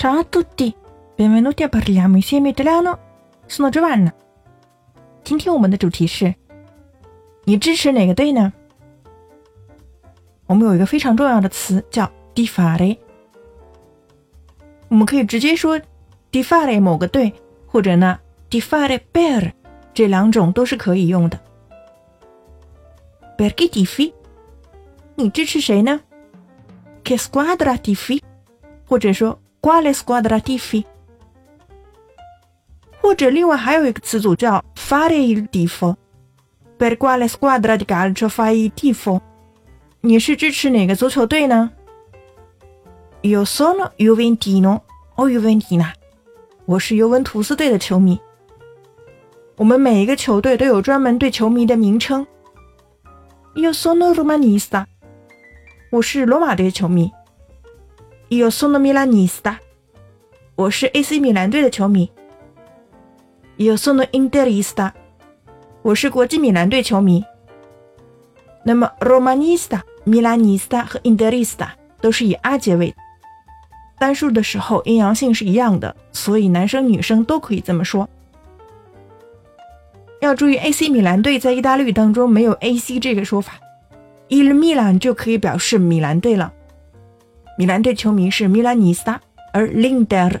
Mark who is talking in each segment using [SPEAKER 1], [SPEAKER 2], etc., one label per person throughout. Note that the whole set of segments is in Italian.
[SPEAKER 1] Ciao a tutti, benvenuti a parliamo insieme italiano. Sono Giovanna。今天我们的主题是：你支持哪个队呢？我们有一个非常重要的词叫 di fare，我们可以直接说 di fare 某个队，或者呢 di fare per，这两种都是可以用的。Perché tifi？你支持谁呢？Che squadra tifi？或者说 quale squadra tifi？或者另外还有一个词组叫 fare il tifo。Per quale squadra di calcio fai il tifo？你是支持哪个足球队呢？Io sono Juventino o Juventina。我是尤文图斯队的球迷。我们每一个球队都有专门对球迷的名称。Io sono romanista。我是罗马队球迷。Io sono milanista。我是 AC 米兰队的球迷。Io sono interista。我是国际米兰队球迷。那么 romanista、milanista 和 interista 都是以 a 结尾的，单数的时候阴阳性是一样的，所以男生女生都可以这么说。要注意，AC 米兰队在意大利语当中没有 AC 这个说法，il Milan 就可以表示米兰队了。米兰队球迷是 Milanista，而 Linder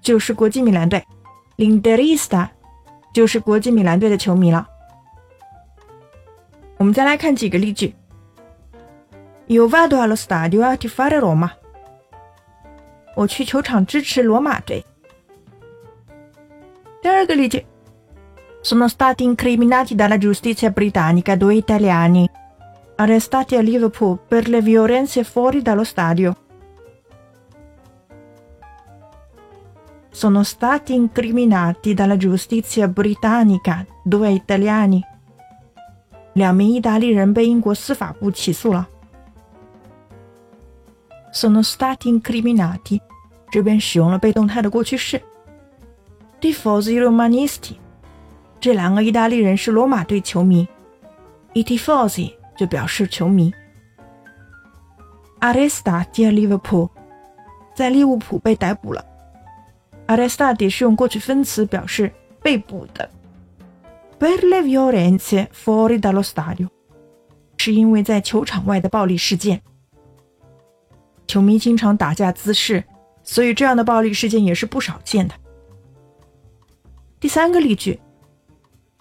[SPEAKER 1] 就是国际米兰队，Linderista 就是国际米兰队的球迷了。我们再来看几个例句：Io vado allo stadio a tifare Roma。我去球场支持罗马队。第二个例句：Sono stati incriminati dalla giustizia britannica due italiani arrestati a Liverpool per le violenze fuori dallo stadio. sono stati incriminati dalla giustizia britannica due italiani。两名意大利人被英国司法部起诉了。Sono stati incriminati，这边使用了被动态的过去式。Tifosi romanisti，这两个意大利人是罗马队球迷。I tifosi 就表示球迷。Arrestati a Liverpool，在利物浦被逮捕了。 Arrestati 是用过去分词表示被捕的。Per le violenze fuori dallo stadio，是因为在球场外的暴力事件。球迷经常打架滋事，所以这样的暴力事件也是不少见的。第三个例句：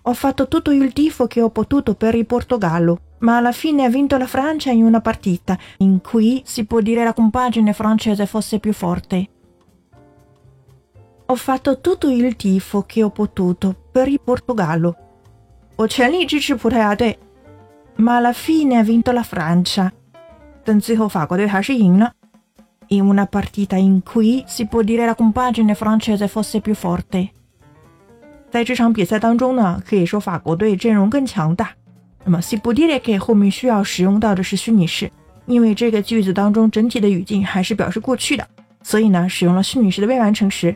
[SPEAKER 1] Ho fatto tutto il tifo che ho potuto per il Portogallo, ma alla fine ha vinto la Francia in una partita in cui si può dire la compagine francese fosse più forte. Ho fatto tutto il tifo che ho potuto per il Portogallo. 我全力支持葡萄牙队，ma alla fine ha vinto la Francia，但最后法国队还是赢了。In una partita in cui si può dire la compagine francese fosse più forte，在这场比赛当中呢，可以说法国队阵容更强大。那么 si può dire che 后面需要使用到的是虚拟式，因为这个句子当中整体的语境还是表示过去的，所以呢，使用了虚拟式的未完成时。